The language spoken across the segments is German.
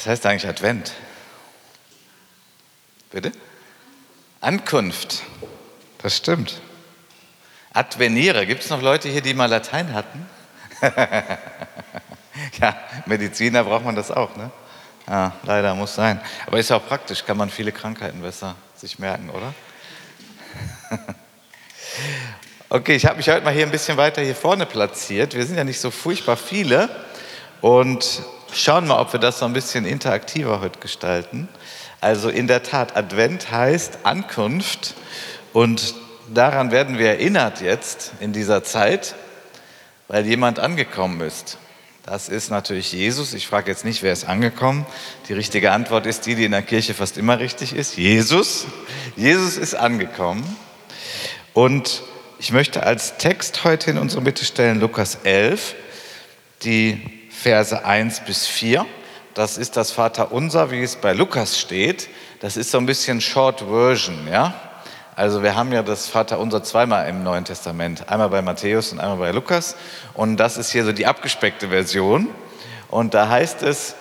Was heißt eigentlich Advent? Bitte? Ankunft. Das stimmt. Advenire. Gibt es noch Leute hier, die mal Latein hatten? ja, Mediziner braucht man das auch, ne? Ja, leider muss sein. Aber ist ja auch praktisch, kann man viele Krankheiten besser sich merken, oder? okay, ich habe mich heute mal hier ein bisschen weiter hier vorne platziert. Wir sind ja nicht so furchtbar viele und schauen mal, ob wir das so ein bisschen interaktiver heute gestalten. Also in der Tat, Advent heißt Ankunft und daran werden wir erinnert jetzt in dieser Zeit, weil jemand angekommen ist. Das ist natürlich Jesus. Ich frage jetzt nicht, wer ist angekommen. Die richtige Antwort ist die, die in der Kirche fast immer richtig ist. Jesus. Jesus ist angekommen. Und ich möchte als Text heute in unsere Mitte stellen Lukas 11, die Verse 1 bis 4. Das ist das Vaterunser, wie es bei Lukas steht. Das ist so ein bisschen Short Version, ja? Also wir haben ja das Vaterunser zweimal im Neuen Testament, einmal bei Matthäus und einmal bei Lukas. Und das ist hier so die abgespeckte Version. Und da heißt es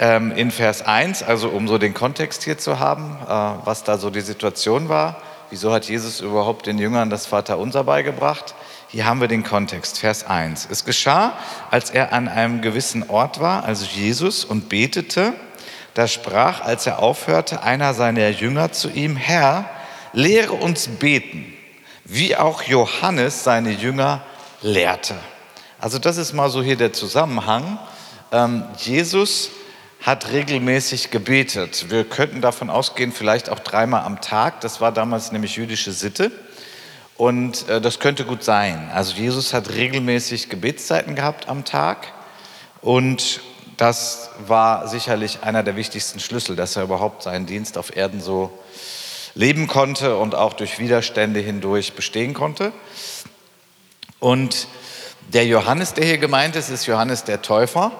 ähm, in Vers 1, also um so den Kontext hier zu haben, äh, was da so die Situation war, wieso hat Jesus überhaupt den Jüngern das Vaterunser beigebracht? Hier haben wir den Kontext, Vers 1. Es geschah, als er an einem gewissen Ort war, also Jesus, und betete, da sprach, als er aufhörte, einer seiner Jünger zu ihm, Herr, lehre uns beten, wie auch Johannes seine Jünger lehrte. Also das ist mal so hier der Zusammenhang. Ähm, Jesus hat regelmäßig gebetet. Wir könnten davon ausgehen, vielleicht auch dreimal am Tag. Das war damals nämlich jüdische Sitte. Und äh, das könnte gut sein. Also Jesus hat regelmäßig Gebetszeiten gehabt am Tag. Und das war sicherlich einer der wichtigsten Schlüssel, dass er überhaupt seinen Dienst auf Erden so leben konnte und auch durch Widerstände hindurch bestehen konnte. Und der Johannes, der hier gemeint ist, ist Johannes der Täufer.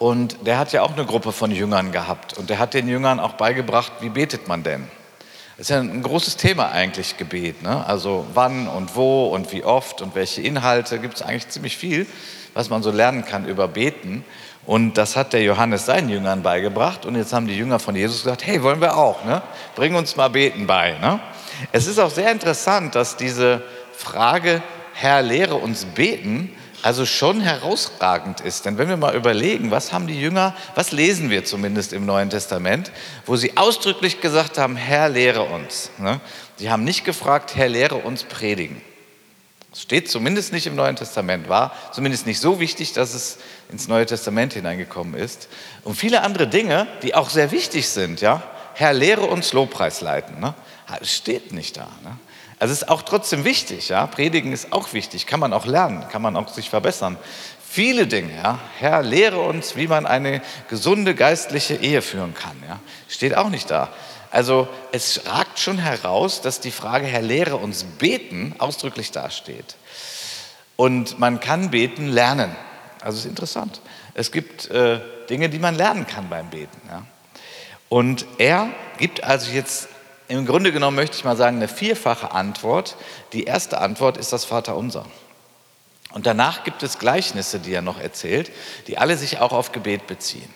Und der hat ja auch eine Gruppe von Jüngern gehabt. Und der hat den Jüngern auch beigebracht, wie betet man denn? Ist ja ein großes Thema eigentlich, Gebet. Ne? Also wann und wo und wie oft und welche Inhalte. Gibt es eigentlich ziemlich viel, was man so lernen kann über Beten. Und das hat der Johannes seinen Jüngern beigebracht. Und jetzt haben die Jünger von Jesus gesagt, hey, wollen wir auch, ne? bring uns mal Beten bei. Ne? Es ist auch sehr interessant, dass diese Frage, Herr, lehre uns beten, also schon herausragend ist. Denn wenn wir mal überlegen, was haben die Jünger, was lesen wir zumindest im Neuen Testament, wo sie ausdrücklich gesagt haben, Herr, lehre uns. Ne? Sie haben nicht gefragt, Herr, lehre uns predigen. Das steht zumindest nicht im Neuen Testament, war zumindest nicht so wichtig, dass es ins Neue Testament hineingekommen ist. Und viele andere Dinge, die auch sehr wichtig sind, ja. Herr, lehre uns Lobpreis leiten. Ne? Steht nicht da. Ne? Also es ist auch trotzdem wichtig, ja. Predigen ist auch wichtig, kann man auch lernen, kann man auch sich verbessern. Viele Dinge, ja. Herr, lehre uns, wie man eine gesunde geistliche Ehe führen kann, ja. Steht auch nicht da. Also es ragt schon heraus, dass die Frage, Herr, lehre uns beten, ausdrücklich dasteht. Und man kann beten lernen. Also es ist interessant. Es gibt äh, Dinge, die man lernen kann beim Beten. Ja. Und er gibt also jetzt, im Grunde genommen möchte ich mal sagen, eine vierfache Antwort. Die erste Antwort ist das Vaterunser. Und danach gibt es Gleichnisse, die er noch erzählt, die alle sich auch auf Gebet beziehen.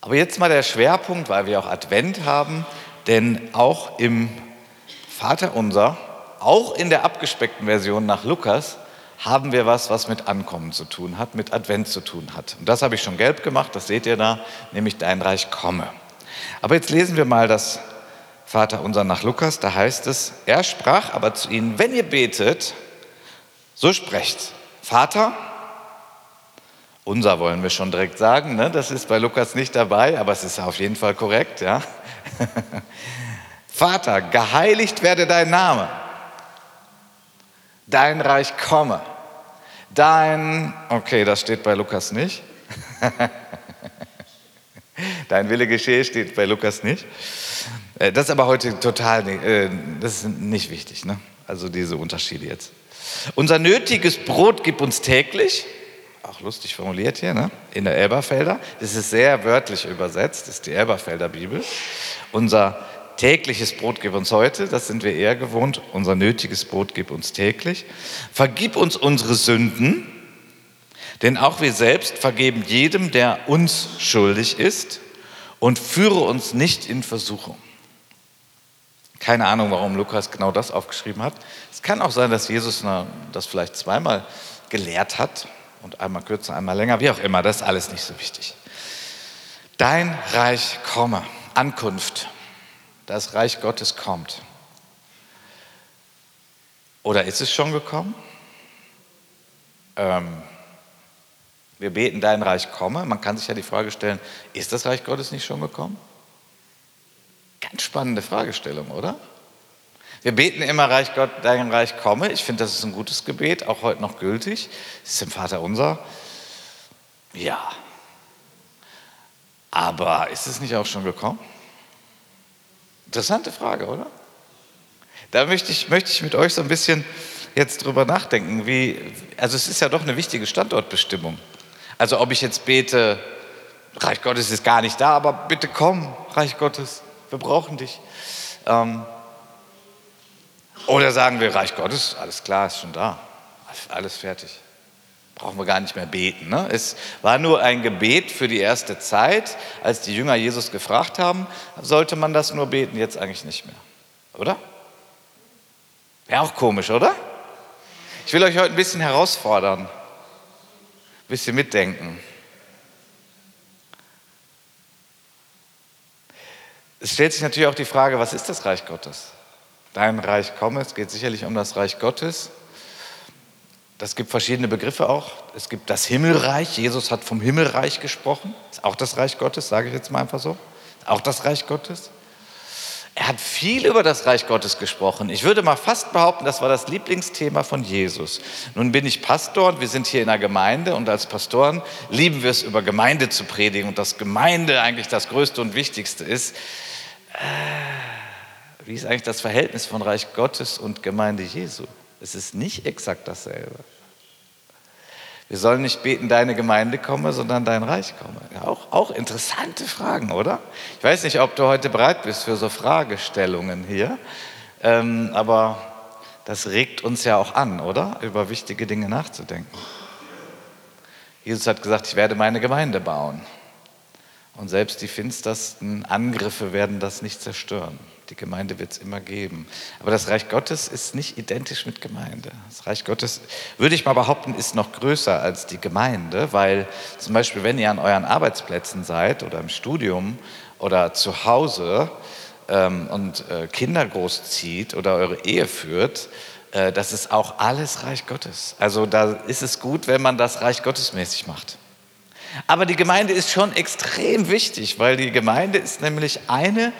Aber jetzt mal der Schwerpunkt, weil wir auch Advent haben, denn auch im Vaterunser, auch in der abgespeckten Version nach Lukas, haben wir was, was mit Ankommen zu tun hat, mit Advent zu tun hat. Und das habe ich schon gelb gemacht, das seht ihr da, nämlich dein Reich komme. Aber jetzt lesen wir mal das Vaterunser nach Lukas, da heißt es, er sprach aber zu ihnen, wenn ihr betet, so sprecht, Vater, unser wollen wir schon direkt sagen, ne? das ist bei Lukas nicht dabei, aber es ist auf jeden Fall korrekt. Ja? Vater, geheiligt werde dein Name, dein Reich komme, dein, okay, das steht bei Lukas nicht. Dein Wille geschehe steht bei Lukas nicht. Äh, das ist aber heute total, äh, das ist nicht wichtig, ne? also diese Unterschiede jetzt. Unser nötiges Brot gib uns täglich auch lustig formuliert hier, ne? in der Elberfelder. Das ist sehr wörtlich übersetzt, das ist die Elberfelder Bibel. Unser tägliches Brot gib uns heute, das sind wir eher gewohnt. Unser nötiges Brot gib uns täglich. Vergib uns unsere Sünden, Denn auch wir selbst vergeben jedem, der uns schuldig ist und führe uns nicht in Versuchung. Keine Ahnung, warum Lukas genau das aufgeschrieben hat. Es kann auch sein, dass Jesus das vielleicht zweimal gelehrt hat und einmal kürzer, einmal länger, wie auch immer, das ist alles nicht so wichtig. Dein Reich komme, Ankunft, das Reich Gottes kommt. Oder ist es schon gekommen? Ähm, wir beten, dein Reich komme. Man kann sich ja die Frage stellen, ist das Reich Gottes nicht schon gekommen? Ganz spannende Fragestellung, oder? Wir beten immer, Reich Gott, dein Reich komme. Ich finde, das ist ein gutes Gebet, auch heute noch gültig. Das ist im Vater unser. Ja. Aber ist es nicht auch schon gekommen? Interessante Frage, oder? Da möchte ich, möchte ich mit euch so ein bisschen jetzt drüber nachdenken, wie, also es ist ja doch eine wichtige Standortbestimmung. Also ob ich jetzt bete, Reich Gottes ist gar nicht da, aber bitte komm, Reich Gottes, wir brauchen dich. Ähm, oder sagen wir, Reich Gottes, alles klar, ist schon da, alles fertig. Brauchen wir gar nicht mehr beten. Ne? Es war nur ein Gebet für die erste Zeit, als die Jünger Jesus gefragt haben, sollte man das nur beten, jetzt eigentlich nicht mehr. Oder? Wäre auch komisch, oder? Ich will euch heute ein bisschen herausfordern, ein bisschen mitdenken. Es stellt sich natürlich auch die Frage, was ist das Reich Gottes? Dein Reich komme, es geht sicherlich um das Reich Gottes. Das gibt verschiedene Begriffe auch. Es gibt das Himmelreich. Jesus hat vom Himmelreich gesprochen. Ist auch das Reich Gottes, sage ich jetzt mal einfach so. Ist auch das Reich Gottes. Er hat viel über das Reich Gottes gesprochen. Ich würde mal fast behaupten, das war das Lieblingsthema von Jesus. Nun bin ich Pastor und wir sind hier in einer Gemeinde und als Pastoren lieben wir es, über Gemeinde zu predigen und dass Gemeinde eigentlich das Größte und Wichtigste ist. Äh, wie ist eigentlich das Verhältnis von Reich Gottes und Gemeinde Jesu? Es ist nicht exakt dasselbe. Wir sollen nicht beten, deine Gemeinde komme, sondern dein Reich komme. Ja, auch, auch interessante Fragen, oder? Ich weiß nicht, ob du heute bereit bist für so Fragestellungen hier, ähm, aber das regt uns ja auch an, oder? Über wichtige Dinge nachzudenken. Jesus hat gesagt, ich werde meine Gemeinde bauen. Und selbst die finstersten Angriffe werden das nicht zerstören. Die Gemeinde wird es immer geben. Aber das Reich Gottes ist nicht identisch mit Gemeinde. Das Reich Gottes, würde ich mal behaupten, ist noch größer als die Gemeinde, weil zum Beispiel, wenn ihr an euren Arbeitsplätzen seid oder im Studium oder zu Hause ähm, und äh, Kinder großzieht oder eure Ehe führt, äh, das ist auch alles Reich Gottes. Also da ist es gut, wenn man das Reich Gottes mäßig macht. Aber die Gemeinde ist schon extrem wichtig, weil die Gemeinde ist nämlich eine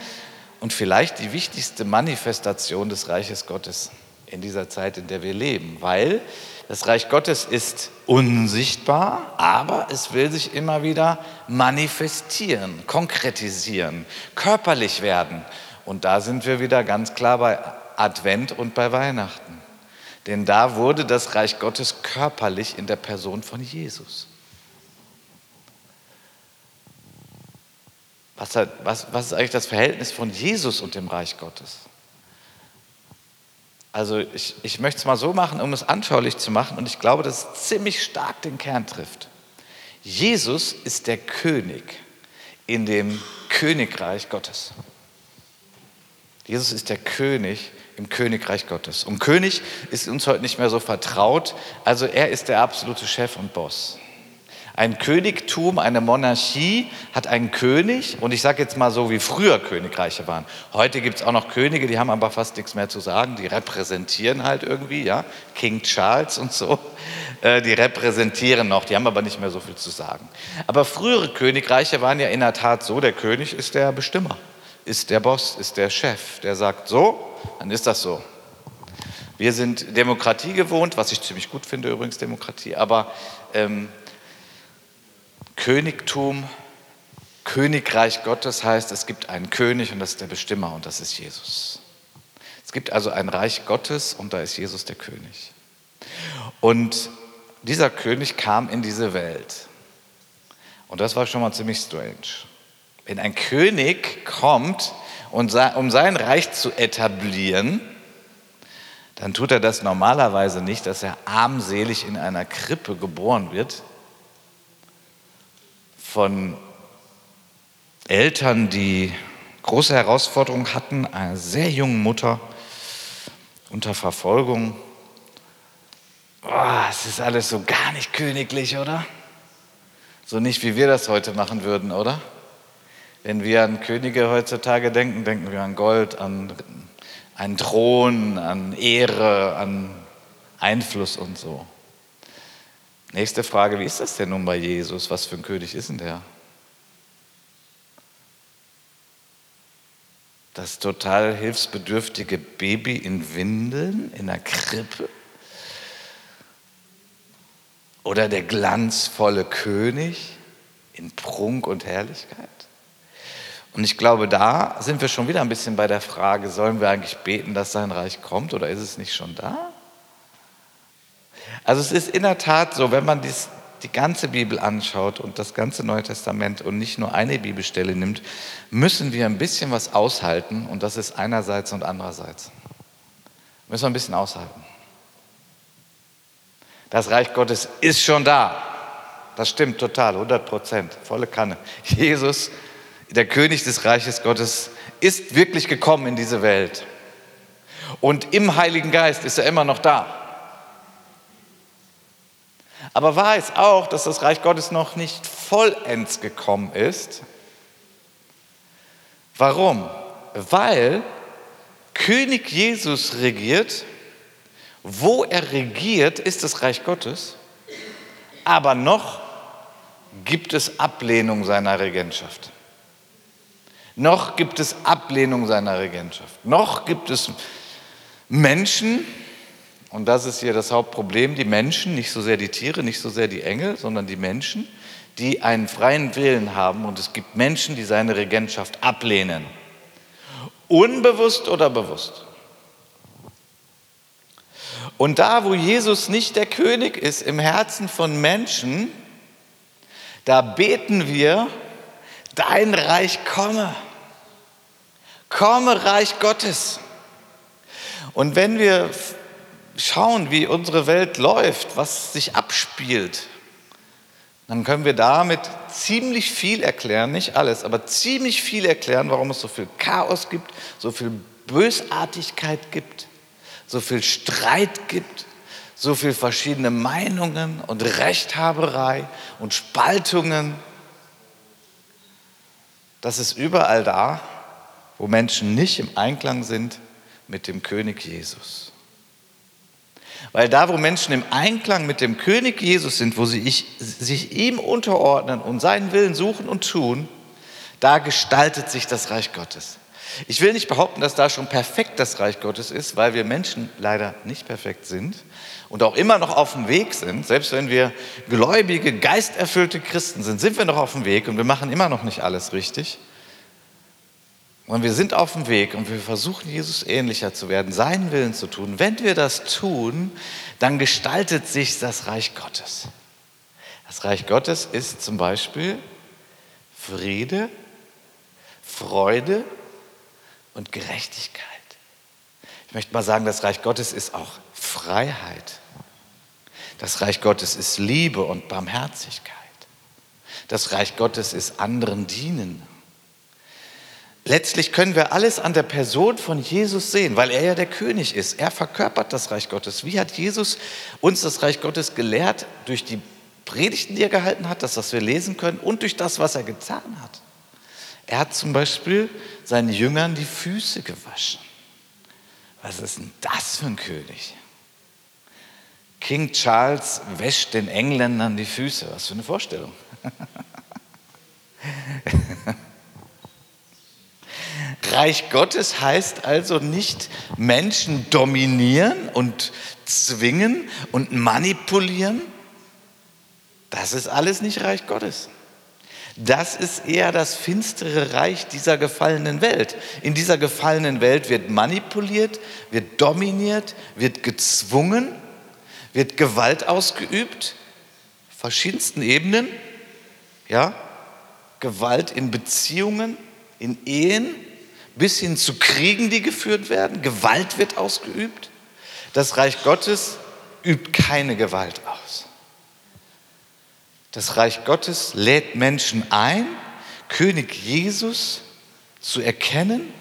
und vielleicht die wichtigste Manifestation des Reiches Gottes in dieser Zeit, in der wir leben, weil das Reich Gottes ist unsichtbar, aber es will sich immer wieder manifestieren, konkretisieren, körperlich werden. Und da sind wir wieder ganz klar bei Advent und bei Weihnachten. Denn da wurde das Reich Gottes körperlich in der Person von Jesus. Was, was, was ist eigentlich das Verhältnis von Jesus und dem Reich Gottes? Also ich, ich möchte es mal so machen, um es anschaulich zu machen, und ich glaube, dass es ziemlich stark den Kern trifft. Jesus ist der König in dem Königreich Gottes. Jesus ist der König im Königreich Gottes. Und König ist uns heute nicht mehr so vertraut. Also er ist der absolute Chef und Boss. Ein Königtum, eine Monarchie hat einen König. Und ich sage jetzt mal so, wie früher Königreiche waren. Heute gibt es auch noch Könige, die haben aber fast nichts mehr zu sagen, die repräsentieren halt irgendwie, ja, King Charles und so, äh, die repräsentieren noch, die haben aber nicht mehr so viel zu sagen. Aber frühere Königreiche waren ja in der Tat so, der König ist der Bestimmer, ist der Boss, ist der Chef, der sagt so, dann ist das so. Wir sind Demokratie gewohnt, was ich ziemlich gut finde übrigens, Demokratie, aber ähm, Königtum, Königreich Gottes heißt, es gibt einen König und das ist der Bestimmer und das ist Jesus. Es gibt also ein Reich Gottes und da ist Jesus der König. Und dieser König kam in diese Welt. Und das war schon mal ziemlich strange. Wenn ein König kommt, um sein Reich zu etablieren, dann tut er das normalerweise nicht, dass er armselig in einer Krippe geboren wird, von Eltern, die große Herausforderungen hatten, einer sehr jungen Mutter unter Verfolgung. Oh, es ist alles so gar nicht königlich, oder? So nicht, wie wir das heute machen würden, oder? Wenn wir an Könige heutzutage denken, denken wir an Gold, an einen Thron, an Ehre, an Einfluss und so. Nächste Frage, wie ist das denn nun bei Jesus? Was für ein König ist denn der? Das total hilfsbedürftige Baby in Windeln, in der Krippe? Oder der glanzvolle König in Prunk und Herrlichkeit? Und ich glaube, da sind wir schon wieder ein bisschen bei der Frage, sollen wir eigentlich beten, dass sein Reich kommt oder ist es nicht schon da? Also es ist in der Tat so, wenn man dies, die ganze Bibel anschaut und das ganze Neue Testament und nicht nur eine Bibelstelle nimmt, müssen wir ein bisschen was aushalten und das ist einerseits und andererseits. Müssen wir ein bisschen aushalten. Das Reich Gottes ist schon da. Das stimmt total, 100 Prozent, volle Kanne. Jesus der König des Reiches Gottes, ist wirklich gekommen in diese Welt. Und im Heiligen Geist ist er immer noch da. Aber es auch, dass das Reich Gottes noch nicht vollends gekommen ist? Warum? Weil König Jesus regiert, wo er regiert, ist das Reich Gottes, aber noch gibt es Ablehnung seiner Regentschaft. Noch gibt es Ablehnung seiner Regentschaft. Noch gibt es Menschen, und das ist hier das Hauptproblem, die Menschen, nicht so sehr die Tiere, nicht so sehr die Engel, sondern die Menschen, die einen freien Willen haben. Und es gibt Menschen, die seine Regentschaft ablehnen. Unbewusst oder bewusst. Und da, wo Jesus nicht der König ist im Herzen von Menschen, da beten wir, dein Reich komme. Komme, Reich Gottes. Und wenn wir schauen, wie unsere Welt läuft, was sich abspielt, dann können wir damit ziemlich viel erklären, nicht alles, aber ziemlich viel erklären, warum es so viel Chaos gibt, so viel Bösartigkeit gibt, so viel Streit gibt, so viel verschiedene Meinungen und Rechthaberei und Spaltungen. Das ist überall da wo Menschen nicht im Einklang sind mit dem König Jesus. Weil da, wo Menschen im Einklang mit dem König Jesus sind, wo sie sich ihm unterordnen und seinen Willen suchen und tun, da gestaltet sich das Reich Gottes. Ich will nicht behaupten, dass da schon perfekt das Reich Gottes ist, weil wir Menschen leider nicht perfekt sind und auch immer noch auf dem Weg sind. Selbst wenn wir gläubige, geisterfüllte Christen sind, sind wir noch auf dem Weg und wir machen immer noch nicht alles richtig. Und wir sind auf dem Weg und wir versuchen, Jesus ähnlicher zu werden, seinen Willen zu tun. Wenn wir das tun, dann gestaltet sich das Reich Gottes. Das Reich Gottes ist zum Beispiel Friede, Freude und Gerechtigkeit. Ich möchte mal sagen, das Reich Gottes ist auch Freiheit. Das Reich Gottes ist Liebe und Barmherzigkeit. Das Reich Gottes ist anderen dienen Letztlich können wir alles an der Person von Jesus sehen, weil er ja der König ist. Er verkörpert das Reich Gottes. Wie hat Jesus uns das Reich Gottes gelehrt? Durch die Predigten, die er gehalten hat, das, was wir lesen können, und durch das, was er getan hat. Er hat zum Beispiel seinen Jüngern die Füße gewaschen. Was ist denn das für ein König? King Charles wäscht den Engländern die Füße. Was für eine Vorstellung. Reich Gottes heißt also nicht Menschen dominieren und zwingen und manipulieren. Das ist alles nicht Reich Gottes. Das ist eher das finstere Reich dieser gefallenen Welt. In dieser gefallenen Welt wird manipuliert, wird dominiert, wird gezwungen, wird Gewalt ausgeübt, verschiedensten Ebenen, ja, Gewalt in Beziehungen, in Ehen, bis hin zu Kriegen, die geführt werden. Gewalt wird ausgeübt. Das Reich Gottes übt keine Gewalt aus. Das Reich Gottes lädt Menschen ein, König Jesus zu erkennen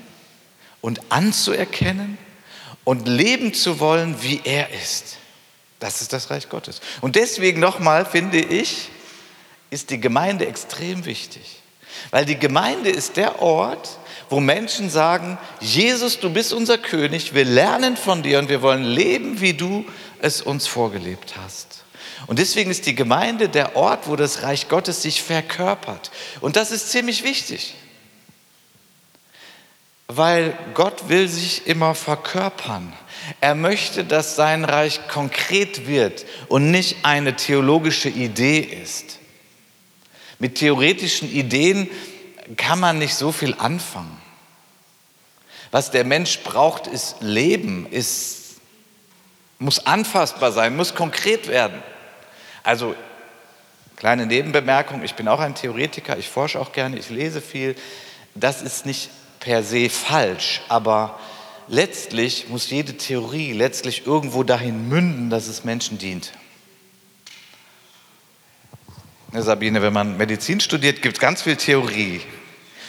und anzuerkennen und leben zu wollen, wie er ist. Das ist das Reich Gottes. Und deswegen nochmal finde ich, ist die Gemeinde extrem wichtig. Weil die Gemeinde ist der Ort, wo Menschen sagen, Jesus, du bist unser König, wir lernen von dir und wir wollen leben, wie du es uns vorgelebt hast. Und deswegen ist die Gemeinde der Ort, wo das Reich Gottes sich verkörpert. Und das ist ziemlich wichtig, weil Gott will sich immer verkörpern. Er möchte, dass sein Reich konkret wird und nicht eine theologische Idee ist. Mit theoretischen Ideen kann man nicht so viel anfangen. Was der Mensch braucht, ist Leben, ist, muss anfassbar sein, muss konkret werden. Also, kleine Nebenbemerkung, ich bin auch ein Theoretiker, ich forsche auch gerne, ich lese viel. Das ist nicht per se falsch, aber letztlich muss jede Theorie letztlich irgendwo dahin münden, dass es Menschen dient. Sabine, wenn man Medizin studiert, gibt es ganz viel Theorie.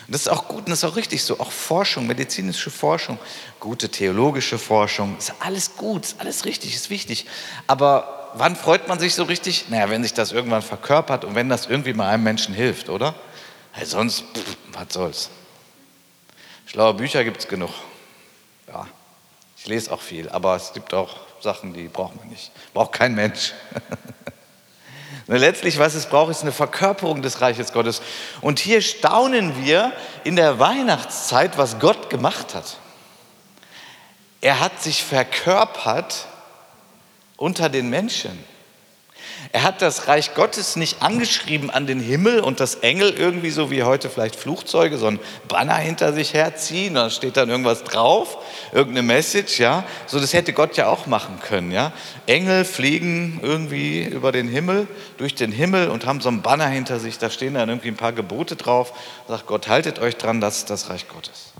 Und das ist auch gut und das ist auch richtig so. Auch Forschung, medizinische Forschung, gute theologische Forschung, ist alles gut, ist alles richtig, ist wichtig. Aber wann freut man sich so richtig? Naja, wenn sich das irgendwann verkörpert und wenn das irgendwie mal einem Menschen hilft, oder? Weil sonst, pff, was soll's. Schlaue Bücher gibt es genug. Ja, ich lese auch viel, aber es gibt auch Sachen, die braucht man nicht. Braucht kein Mensch. Letztlich, was es braucht, ist eine Verkörperung des Reiches Gottes. Und hier staunen wir in der Weihnachtszeit, was Gott gemacht hat. Er hat sich verkörpert unter den Menschen. Er hat das Reich Gottes nicht angeschrieben an den Himmel und das Engel irgendwie so wie heute vielleicht Flugzeuge, so ein Banner hinter sich herziehen, da steht dann irgendwas drauf, irgendeine Message, ja. So, das hätte Gott ja auch machen können, ja. Engel fliegen irgendwie über den Himmel, durch den Himmel und haben so ein Banner hinter sich, da stehen dann irgendwie ein paar Gebote drauf, sagt Gott, haltet euch dran, das ist das Reich Gottes.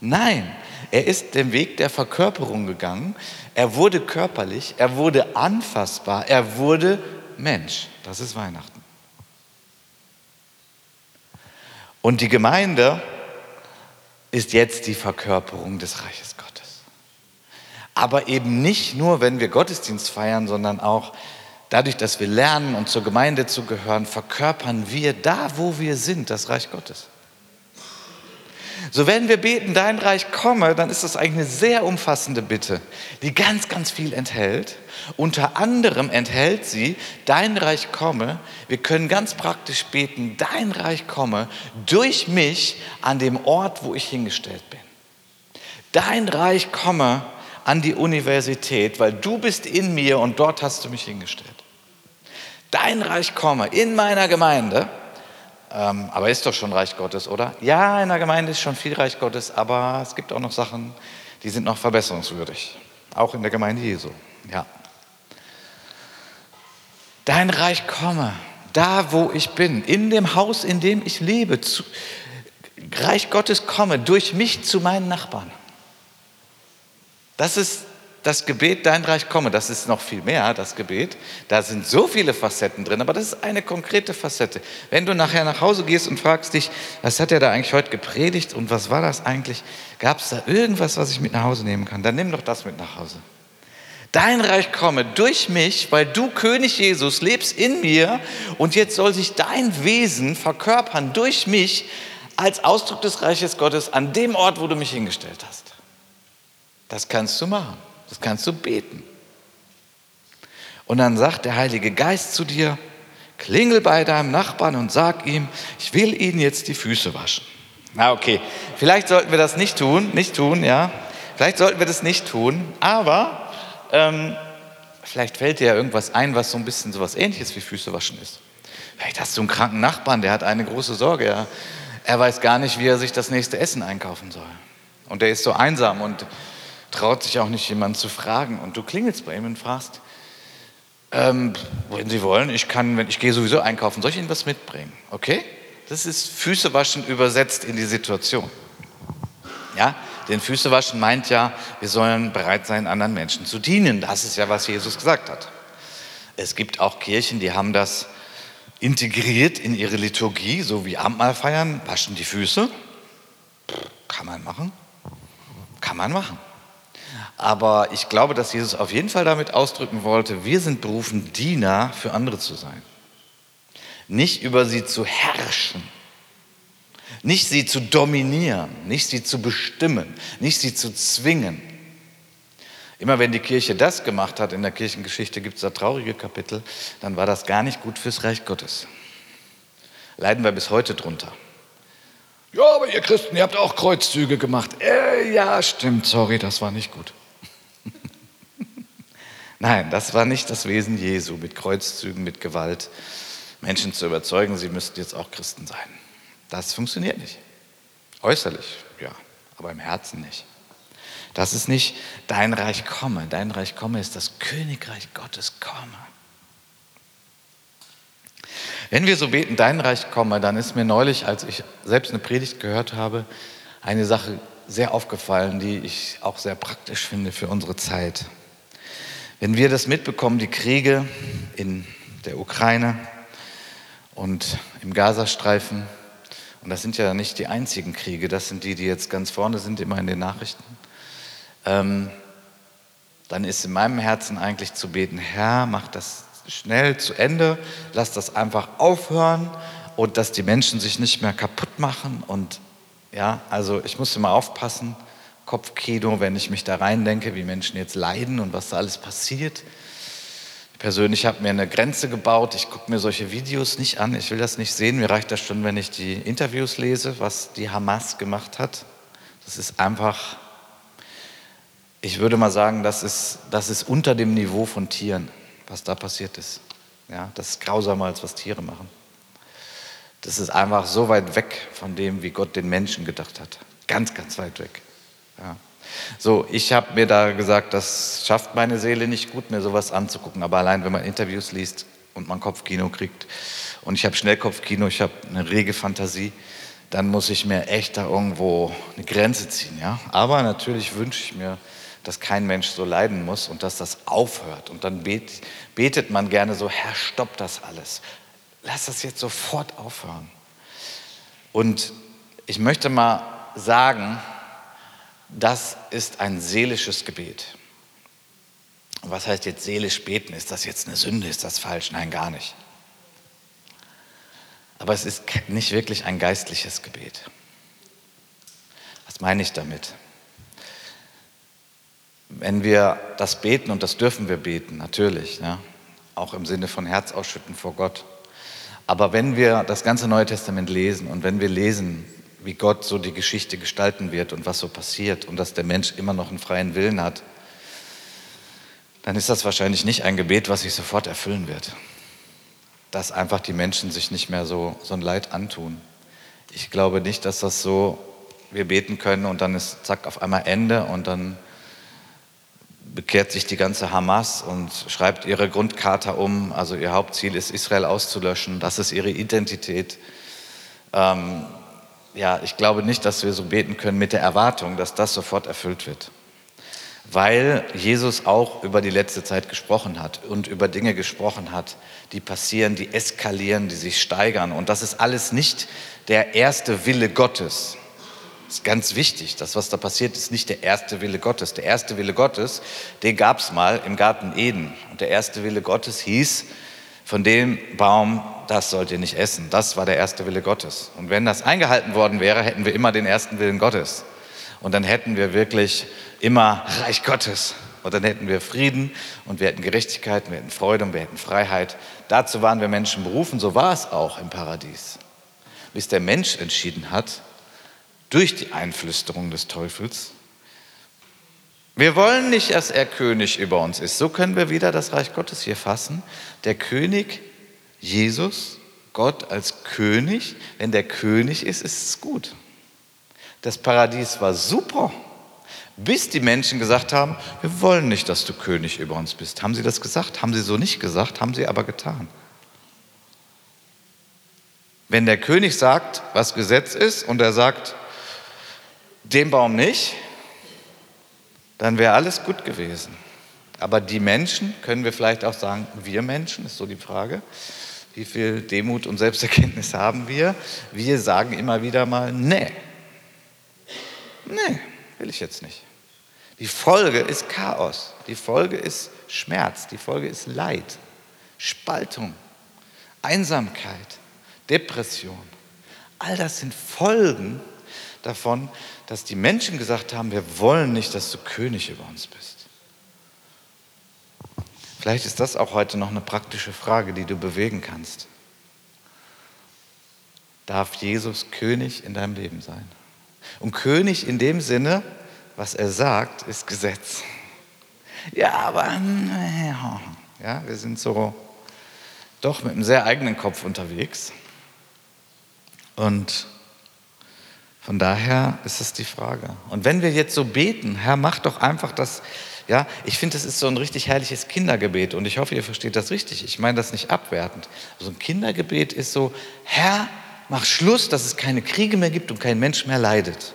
Nein, er ist den Weg der Verkörperung gegangen. Er wurde körperlich, er wurde anfassbar, er wurde Mensch. Das ist Weihnachten. Und die Gemeinde ist jetzt die Verkörperung des Reiches Gottes. Aber eben nicht nur, wenn wir Gottesdienst feiern, sondern auch dadurch, dass wir lernen und zur Gemeinde zu gehören, verkörpern wir da, wo wir sind, das Reich Gottes. So, wenn wir beten, dein Reich komme, dann ist das eigentlich eine sehr umfassende Bitte, die ganz, ganz viel enthält. Unter anderem enthält sie, dein Reich komme. Wir können ganz praktisch beten, dein Reich komme durch mich an dem Ort, wo ich hingestellt bin. Dein Reich komme an die Universität, weil du bist in mir und dort hast du mich hingestellt. Dein Reich komme in meiner Gemeinde ähm, aber ist doch schon Reich Gottes, oder? Ja, in der Gemeinde ist schon viel Reich Gottes, aber es gibt auch noch Sachen, die sind noch verbesserungswürdig. Auch in der Gemeinde Jesu. Ja. Dein Reich komme, da wo ich bin, in dem Haus, in dem ich lebe. Zu, Reich Gottes komme durch mich zu meinen Nachbarn. Das ist das Gebet, dein Reich komme, das ist noch viel mehr, das Gebet. Da sind so viele Facetten drin, aber das ist eine konkrete Facette. Wenn du nachher nach Hause gehst und fragst dich, was hat er da eigentlich heute gepredigt und was war das eigentlich? Gab es da irgendwas, was ich mit nach Hause nehmen kann? Dann nimm doch das mit nach Hause. Dein Reich komme durch mich, weil du König Jesus lebst in mir und jetzt soll sich dein Wesen verkörpern durch mich als Ausdruck des Reiches Gottes an dem Ort, wo du mich hingestellt hast. Das kannst du machen. Das kannst du beten. Und dann sagt der Heilige Geist zu dir, klingel bei deinem Nachbarn und sag ihm, ich will ihnen jetzt die Füße waschen. Na okay, vielleicht sollten wir das nicht tun, nicht tun, ja. Vielleicht sollten wir das nicht tun, aber ähm, vielleicht fällt dir ja irgendwas ein, was so ein bisschen so was ähnliches wie Füße waschen ist. Vielleicht hast du einen kranken Nachbarn, der hat eine große Sorge. Er, er weiß gar nicht, wie er sich das nächste Essen einkaufen soll. Und der ist so einsam und traut sich auch nicht jemand zu fragen. Und du klingelst bei ihm und fragst, ähm, wenn Sie wollen, ich kann, wenn ich gehe sowieso einkaufen, soll ich Ihnen was mitbringen? Okay? Das ist Füße waschen übersetzt in die Situation. Ja, denn Füße waschen meint ja, wir sollen bereit sein, anderen Menschen zu dienen. Das ist ja, was Jesus gesagt hat. Es gibt auch Kirchen, die haben das integriert in ihre Liturgie, so wie Abendmahl feiern, waschen die Füße. Kann man machen. Kann man machen. Aber ich glaube, dass Jesus auf jeden Fall damit ausdrücken wollte, wir sind berufen, Diener für andere zu sein. Nicht über sie zu herrschen, nicht sie zu dominieren, nicht sie zu bestimmen, nicht sie zu zwingen. Immer wenn die Kirche das gemacht hat, in der Kirchengeschichte gibt es da traurige Kapitel, dann war das gar nicht gut fürs Reich Gottes. Leiden wir bis heute drunter. Ja, aber ihr Christen, ihr habt auch Kreuzzüge gemacht. Äh, ja, stimmt, sorry, das war nicht gut. Nein, das war nicht das Wesen Jesu, mit Kreuzzügen, mit Gewalt Menschen zu überzeugen, sie müssten jetzt auch Christen sein. Das funktioniert nicht. Äußerlich, ja, aber im Herzen nicht. Das ist nicht dein Reich komme. Dein Reich komme ist das Königreich Gottes komme. Wenn wir so beten, dein Reich komme, dann ist mir neulich, als ich selbst eine Predigt gehört habe, eine Sache sehr aufgefallen, die ich auch sehr praktisch finde für unsere Zeit. Wenn wir das mitbekommen, die Kriege in der Ukraine und im Gazastreifen, und das sind ja nicht die einzigen Kriege, das sind die, die jetzt ganz vorne sind, immer in den Nachrichten, ähm, dann ist in meinem Herzen eigentlich zu beten, Herr, mach das schnell zu Ende, lass das einfach aufhören und dass die Menschen sich nicht mehr kaputt machen. Und ja, also ich muss immer aufpassen, Kopfkino, wenn ich mich da rein denke, wie Menschen jetzt leiden und was da alles passiert. Ich persönlich habe mir eine Grenze gebaut. Ich gucke mir solche Videos nicht an. Ich will das nicht sehen. Mir reicht das schon, wenn ich die Interviews lese, was die Hamas gemacht hat. Das ist einfach, ich würde mal sagen, das ist, das ist unter dem Niveau von Tieren was da passiert ist. Ja, das ist grausamer, als was Tiere machen. Das ist einfach so weit weg von dem, wie Gott den Menschen gedacht hat. Ganz, ganz weit weg. Ja. So, ich habe mir da gesagt, das schafft meine Seele nicht gut, mir sowas anzugucken. Aber allein, wenn man Interviews liest und man Kopfkino kriegt, und ich habe Schnellkopfkino, ich habe eine rege Fantasie, dann muss ich mir echt da irgendwo eine Grenze ziehen. Ja? Aber natürlich wünsche ich mir, dass kein Mensch so leiden muss und dass das aufhört. Und dann betet man gerne so, Herr, stopp das alles. Lass das jetzt sofort aufhören. Und ich möchte mal sagen, das ist ein seelisches Gebet. was heißt jetzt seelisch beten? Ist das jetzt eine Sünde? Ist das falsch? Nein, gar nicht. Aber es ist nicht wirklich ein geistliches Gebet. Was meine ich damit? wenn wir das beten, und das dürfen wir beten, natürlich, ja, auch im Sinne von Herz ausschütten vor Gott. Aber wenn wir das ganze Neue Testament lesen und wenn wir lesen, wie Gott so die Geschichte gestalten wird und was so passiert und dass der Mensch immer noch einen freien Willen hat, dann ist das wahrscheinlich nicht ein Gebet, was sich sofort erfüllen wird. Dass einfach die Menschen sich nicht mehr so, so ein Leid antun. Ich glaube nicht, dass das so, wir beten können und dann ist zack auf einmal Ende und dann bekehrt sich die ganze Hamas und schreibt ihre Grundkarte um. Also ihr Hauptziel ist, Israel auszulöschen. Das ist ihre Identität. Ähm, ja, ich glaube nicht, dass wir so beten können mit der Erwartung, dass das sofort erfüllt wird. Weil Jesus auch über die letzte Zeit gesprochen hat und über Dinge gesprochen hat, die passieren, die eskalieren, die sich steigern. Und das ist alles nicht der erste Wille Gottes. Das ist ganz wichtig. Das, was da passiert, ist nicht der erste Wille Gottes. Der erste Wille Gottes, den gab es mal im Garten Eden. Und der erste Wille Gottes hieß, von dem Baum, das sollt ihr nicht essen. Das war der erste Wille Gottes. Und wenn das eingehalten worden wäre, hätten wir immer den ersten Willen Gottes. Und dann hätten wir wirklich immer Reich Gottes. Und dann hätten wir Frieden und wir hätten Gerechtigkeit, wir hätten Freude und wir hätten Freiheit. Dazu waren wir Menschen berufen, so war es auch im Paradies. Bis der Mensch entschieden hat, durch die Einflüsterung des Teufels. Wir wollen nicht, dass er König über uns ist. So können wir wieder das Reich Gottes hier fassen. Der König, Jesus, Gott als König, wenn der König ist, ist es gut. Das Paradies war super, bis die Menschen gesagt haben, wir wollen nicht, dass du König über uns bist. Haben sie das gesagt? Haben sie so nicht gesagt, haben sie aber getan. Wenn der König sagt, was Gesetz ist, und er sagt, den Baum nicht, dann wäre alles gut gewesen. Aber die Menschen, können wir vielleicht auch sagen, wir Menschen, ist so die Frage, Wie viel Demut und Selbsterkenntnis haben wir? Wir sagen immer wieder mal, nee, nee, will ich jetzt nicht. Die Folge ist Chaos, die Folge ist Schmerz, die Folge ist Leid, Spaltung, Einsamkeit, Depression. All das sind Folgen davon, dass die Menschen gesagt haben, wir wollen nicht, dass du König über uns bist. Vielleicht ist das auch heute noch eine praktische Frage, die du bewegen kannst. Darf Jesus König in deinem Leben sein? Und König in dem Sinne, was er sagt, ist Gesetz. Ja, aber ja, wir sind so doch mit einem sehr eigenen Kopf unterwegs. Und von daher ist es die Frage. Und wenn wir jetzt so beten, Herr, mach doch einfach das, ja, ich finde, das ist so ein richtig herrliches Kindergebet und ich hoffe, ihr versteht das richtig. Ich meine das nicht abwertend. So ein Kindergebet ist so, Herr, mach Schluss, dass es keine Kriege mehr gibt und kein Mensch mehr leidet.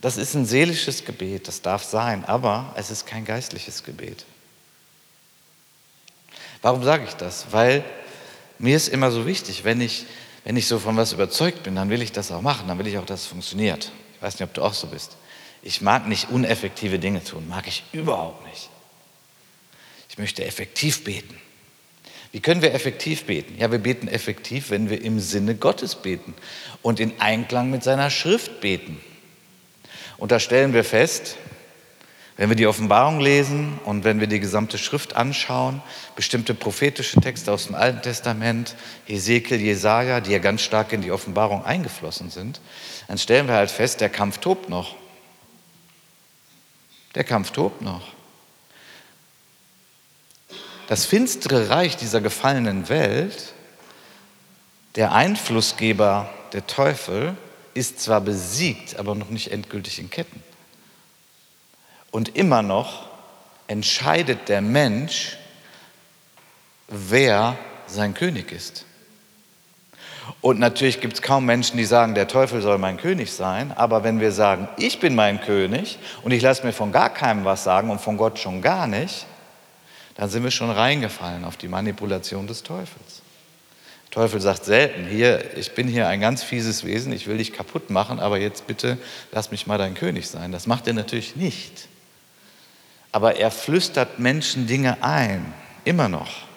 Das ist ein seelisches Gebet, das darf sein, aber es ist kein geistliches Gebet. Warum sage ich das? Weil mir ist immer so wichtig, wenn ich, wenn ich so von was überzeugt bin, dann will ich das auch machen, dann will ich auch, dass es funktioniert. Ich weiß nicht, ob du auch so bist. Ich mag nicht uneffektive Dinge tun, mag ich überhaupt nicht. Ich möchte effektiv beten. Wie können wir effektiv beten? Ja, wir beten effektiv, wenn wir im Sinne Gottes beten und in Einklang mit seiner Schrift beten. Und da stellen wir fest, wenn wir die Offenbarung lesen und wenn wir die gesamte Schrift anschauen, bestimmte prophetische Texte aus dem Alten Testament, Ezekiel, Jesaja, die ja ganz stark in die Offenbarung eingeflossen sind, dann stellen wir halt fest, der Kampf tobt noch. Der Kampf tobt noch. Das finstere Reich dieser gefallenen Welt, der Einflussgeber, der Teufel, ist zwar besiegt, aber noch nicht endgültig in Ketten. Und immer noch entscheidet der Mensch, wer sein König ist. Und natürlich gibt es kaum Menschen, die sagen, der Teufel soll mein König sein. Aber wenn wir sagen, ich bin mein König und ich lasse mir von gar keinem was sagen und von Gott schon gar nicht, dann sind wir schon reingefallen auf die Manipulation des Teufels. Teufel sagt selten, hier, ich bin hier ein ganz fieses Wesen, ich will dich kaputt machen, aber jetzt bitte lass mich mal dein König sein. Das macht er natürlich nicht. Aber er flüstert Menschen Dinge ein, immer noch.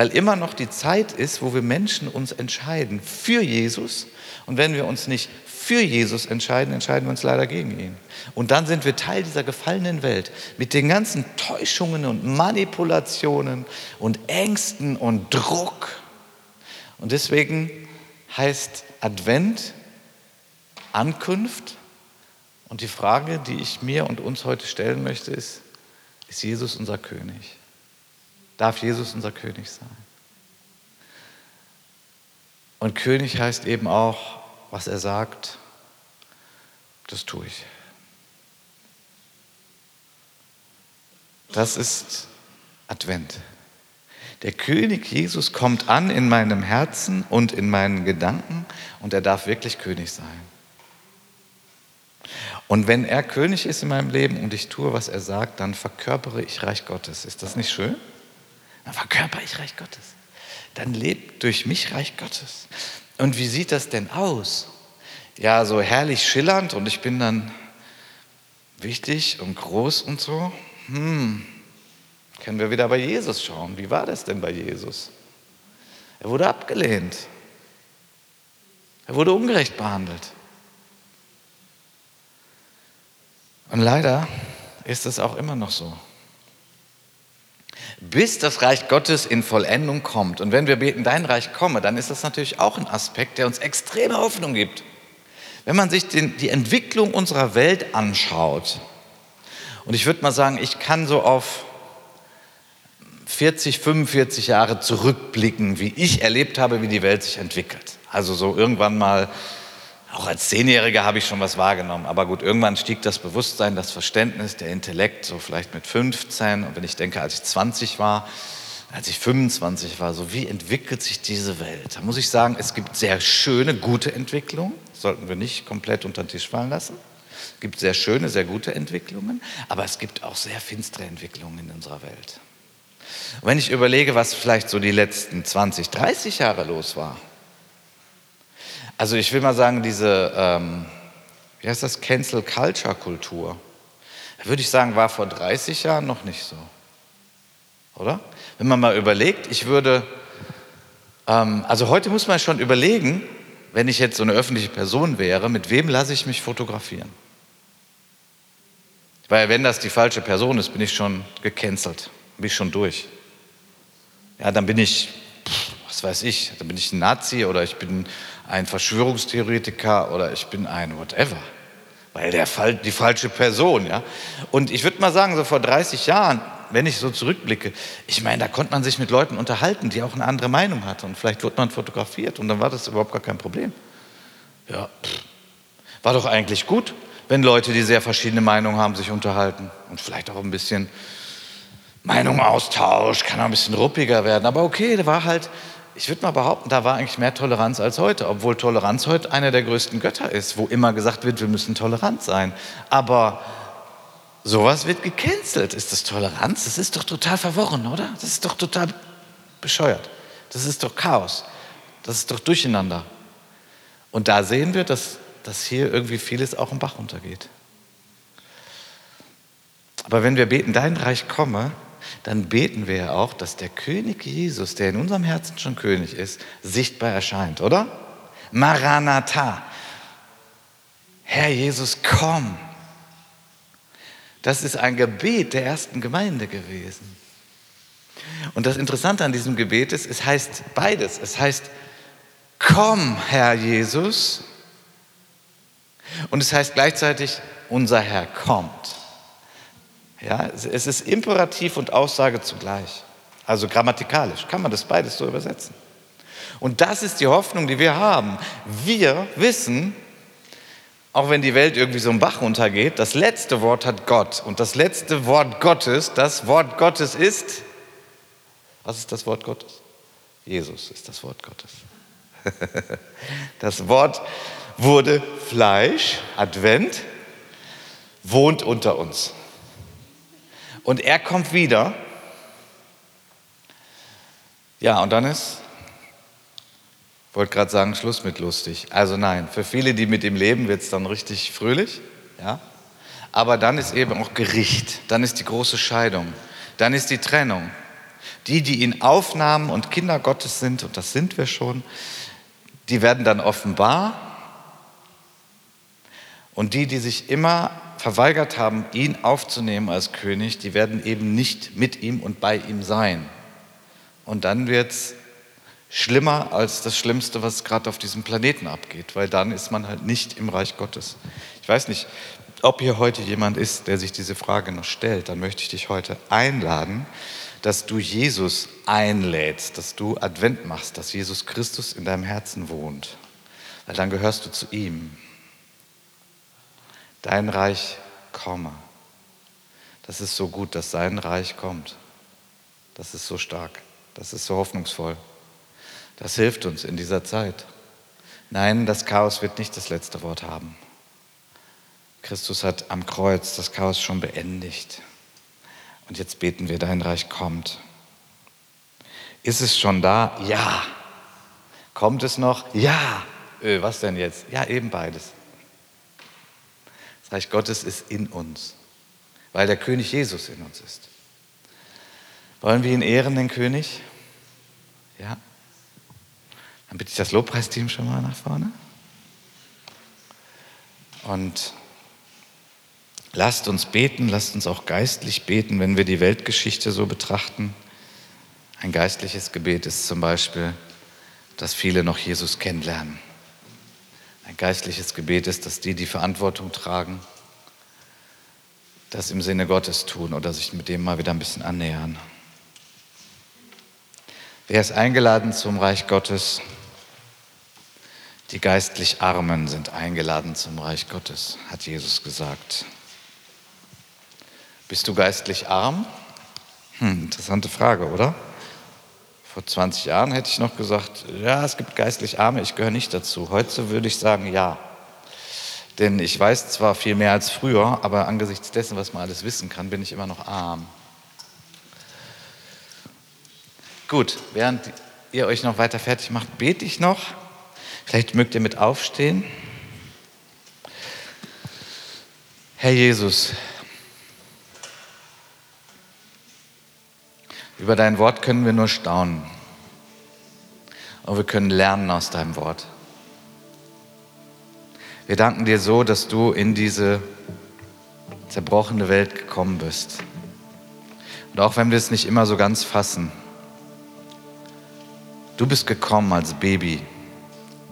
Weil immer noch die Zeit ist, wo wir Menschen uns entscheiden für Jesus. Und wenn wir uns nicht für Jesus entscheiden, entscheiden wir uns leider gegen ihn. Und dann sind wir Teil dieser gefallenen Welt mit den ganzen Täuschungen und Manipulationen und Ängsten und Druck und deswegen heißt Advent Ankunft. Und die Frage, die ich mir und uns heute stellen möchte, ist, ist Jesus unser König? Darf Jesus unser König sein? Und König heißt eben auch, was er sagt, das tue ich. Das ist Advent. Der König Jesus kommt an in meinem Herzen und in meinen Gedanken und er darf wirklich König sein. Und wenn er König ist in meinem Leben und ich tue, was er sagt, dann verkörpere ich Reich Gottes. Ist das nicht schön? Dann verkörpere ich Reich Gottes. Dann lebt durch mich Reich Gottes. Und wie sieht das denn aus? Ja, so herrlich schillernd und ich bin dann wichtig und groß und so. Hm, können wir wieder bei Jesus schauen. Wie war das denn bei Jesus? Er wurde abgelehnt. Er wurde ungerecht behandelt. Und leider ist es auch immer noch so. Bis das Reich Gottes in Vollendung kommt. Und wenn wir beten, dein Reich komme, dann ist das natürlich auch ein Aspekt, der uns extreme Hoffnung gibt. Wenn man sich den, die Entwicklung unserer Welt anschaut, und ich würde mal sagen, ich kann so auf 40, 45 Jahre zurückblicken, wie ich erlebt habe, wie die Welt sich entwickelt. Also so irgendwann mal, auch als Zehnjähriger habe ich schon was wahrgenommen, aber gut, irgendwann stieg das Bewusstsein, das Verständnis, der Intellekt, so vielleicht mit 15 und wenn ich denke, als ich 20 war, als ich 25 war, so wie entwickelt sich diese Welt? Da muss ich sagen, es gibt sehr schöne, gute Entwicklungen, sollten wir nicht komplett unter den Tisch fallen lassen. Es gibt sehr schöne, sehr gute Entwicklungen, aber es gibt auch sehr finstere Entwicklungen in unserer Welt. Und wenn ich überlege, was vielleicht so die letzten 20, 30 Jahre los war, also ich will mal sagen, diese, ähm, wie heißt das, Cancel Culture Kultur, würde ich sagen, war vor 30 Jahren noch nicht so. Oder? Wenn man mal überlegt, ich würde, ähm, also heute muss man schon überlegen, wenn ich jetzt so eine öffentliche Person wäre, mit wem lasse ich mich fotografieren? Weil wenn das die falsche Person ist, bin ich schon gecancelt, bin ich schon durch. Ja, dann bin ich, weiß ich, dann bin ich ein Nazi oder ich bin ein Verschwörungstheoretiker oder ich bin ein whatever. Weil der die falsche Person, ja. Und ich würde mal sagen, so vor 30 Jahren, wenn ich so zurückblicke, ich meine, da konnte man sich mit Leuten unterhalten, die auch eine andere Meinung hatten. Und vielleicht wurde man fotografiert und dann war das überhaupt gar kein Problem. Ja, pff. war doch eigentlich gut, wenn Leute, die sehr verschiedene Meinungen haben, sich unterhalten. Und vielleicht auch ein bisschen Meinung austauscht, kann auch ein bisschen ruppiger werden. Aber okay, da war halt ich würde mal behaupten, da war eigentlich mehr Toleranz als heute, obwohl Toleranz heute einer der größten Götter ist, wo immer gesagt wird, wir müssen tolerant sein. Aber sowas wird gecancelt. Ist das Toleranz? Das ist doch total verworren, oder? Das ist doch total bescheuert. Das ist doch Chaos. Das ist doch Durcheinander. Und da sehen wir, dass, dass hier irgendwie vieles auch im Bach runtergeht. Aber wenn wir beten, dein Reich komme, dann beten wir ja auch, dass der König Jesus, der in unserem Herzen schon König ist, sichtbar erscheint, oder? Maranatha. Herr Jesus, komm. Das ist ein Gebet der ersten Gemeinde gewesen. Und das Interessante an diesem Gebet ist, es heißt beides. Es heißt, komm, Herr Jesus. Und es heißt gleichzeitig, unser Herr kommt. Ja, es ist Imperativ und Aussage zugleich. Also grammatikalisch kann man das beides so übersetzen. Und das ist die Hoffnung, die wir haben. Wir wissen, auch wenn die Welt irgendwie so im Bach runtergeht, das letzte Wort hat Gott. Und das letzte Wort Gottes, das Wort Gottes ist, was ist das Wort Gottes? Jesus ist das Wort Gottes. Das Wort wurde Fleisch, Advent, wohnt unter uns. Und er kommt wieder. Ja, und dann ist, wollte gerade sagen, Schluss mit lustig. Also nein, für viele, die mit ihm leben, wird es dann richtig fröhlich. Ja? Aber dann ist eben auch Gericht. Dann ist die große Scheidung. Dann ist die Trennung. Die, die ihn aufnahmen und Kinder Gottes sind, und das sind wir schon, die werden dann offenbar. Und die, die sich immer verweigert haben, ihn aufzunehmen als König, die werden eben nicht mit ihm und bei ihm sein. Und dann wird es schlimmer als das Schlimmste, was gerade auf diesem Planeten abgeht, weil dann ist man halt nicht im Reich Gottes. Ich weiß nicht, ob hier heute jemand ist, der sich diese Frage noch stellt, dann möchte ich dich heute einladen, dass du Jesus einlädst, dass du Advent machst, dass Jesus Christus in deinem Herzen wohnt, weil dann gehörst du zu ihm dein Reich komme. Das ist so gut, dass sein Reich kommt. Das ist so stark. Das ist so hoffnungsvoll. Das hilft uns in dieser Zeit. Nein, das Chaos wird nicht das letzte Wort haben. Christus hat am Kreuz das Chaos schon beendigt. Und jetzt beten wir, dein Reich kommt. Ist es schon da? Ja. Kommt es noch? Ja. Öh, was denn jetzt? Ja, eben beides. Reich Gottes ist in uns, weil der König Jesus in uns ist. Wollen wir ihn ehren, den König? Ja? Dann bitte ich das Lobpreisteam schon mal nach vorne. Und lasst uns beten, lasst uns auch geistlich beten, wenn wir die Weltgeschichte so betrachten. Ein geistliches Gebet ist zum Beispiel, dass viele noch Jesus kennenlernen. Ein geistliches Gebet ist, dass die, die Verantwortung tragen, das im Sinne Gottes tun oder sich mit dem mal wieder ein bisschen annähern. Wer ist eingeladen zum Reich Gottes? Die geistlich Armen sind eingeladen zum Reich Gottes, hat Jesus gesagt. Bist du geistlich arm? Hm, interessante Frage, oder? Vor 20 Jahren hätte ich noch gesagt, ja, es gibt geistlich Arme, ich gehöre nicht dazu. Heute würde ich sagen, ja. Denn ich weiß zwar viel mehr als früher, aber angesichts dessen, was man alles wissen kann, bin ich immer noch arm. Gut, während ihr euch noch weiter fertig macht, bete ich noch. Vielleicht mögt ihr mit aufstehen. Herr Jesus, über dein Wort können wir nur staunen. Und wir können lernen aus deinem Wort. Wir danken dir so, dass du in diese zerbrochene Welt gekommen bist. Und auch wenn wir es nicht immer so ganz fassen, du bist gekommen als Baby,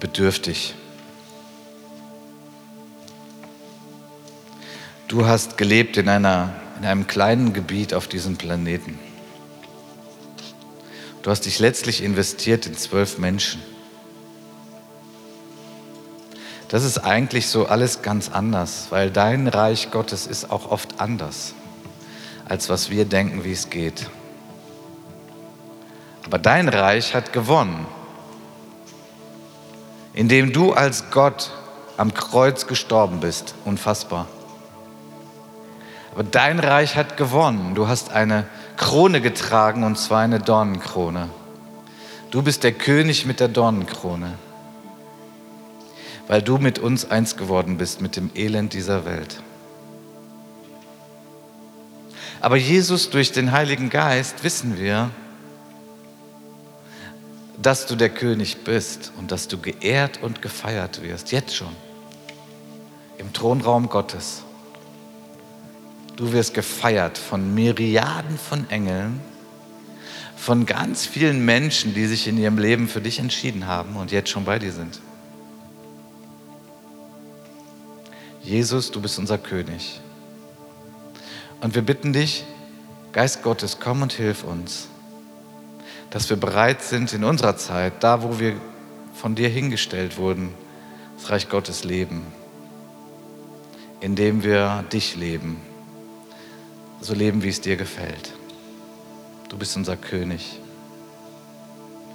bedürftig. Du hast gelebt in, einer, in einem kleinen Gebiet auf diesem Planeten. Du hast dich letztlich investiert in zwölf Menschen. Das ist eigentlich so alles ganz anders, weil dein Reich Gottes ist auch oft anders, als was wir denken, wie es geht. Aber dein Reich hat gewonnen, indem du als Gott am Kreuz gestorben bist. Unfassbar. Aber dein Reich hat gewonnen. Du hast eine Krone getragen und zwar eine Dornenkrone. Du bist der König mit der Dornenkrone weil du mit uns eins geworden bist, mit dem Elend dieser Welt. Aber Jesus, durch den Heiligen Geist wissen wir, dass du der König bist und dass du geehrt und gefeiert wirst, jetzt schon, im Thronraum Gottes. Du wirst gefeiert von Myriaden von Engeln, von ganz vielen Menschen, die sich in ihrem Leben für dich entschieden haben und jetzt schon bei dir sind. Jesus, du bist unser König. Und wir bitten dich, Geist Gottes, komm und hilf uns, dass wir bereit sind, in unserer Zeit, da wo wir von dir hingestellt wurden, das Reich Gottes leben, indem wir dich leben, so leben, wie es dir gefällt. Du bist unser König.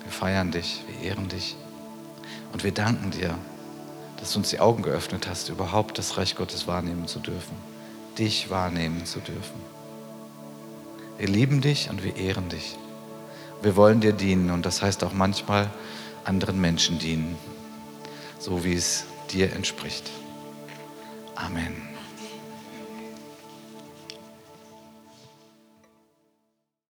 Wir feiern dich, wir ehren dich und wir danken dir dass du uns die Augen geöffnet hast, überhaupt das Reich Gottes wahrnehmen zu dürfen, dich wahrnehmen zu dürfen. Wir lieben dich und wir ehren dich. Wir wollen dir dienen und das heißt auch manchmal anderen Menschen dienen, so wie es dir entspricht. Amen.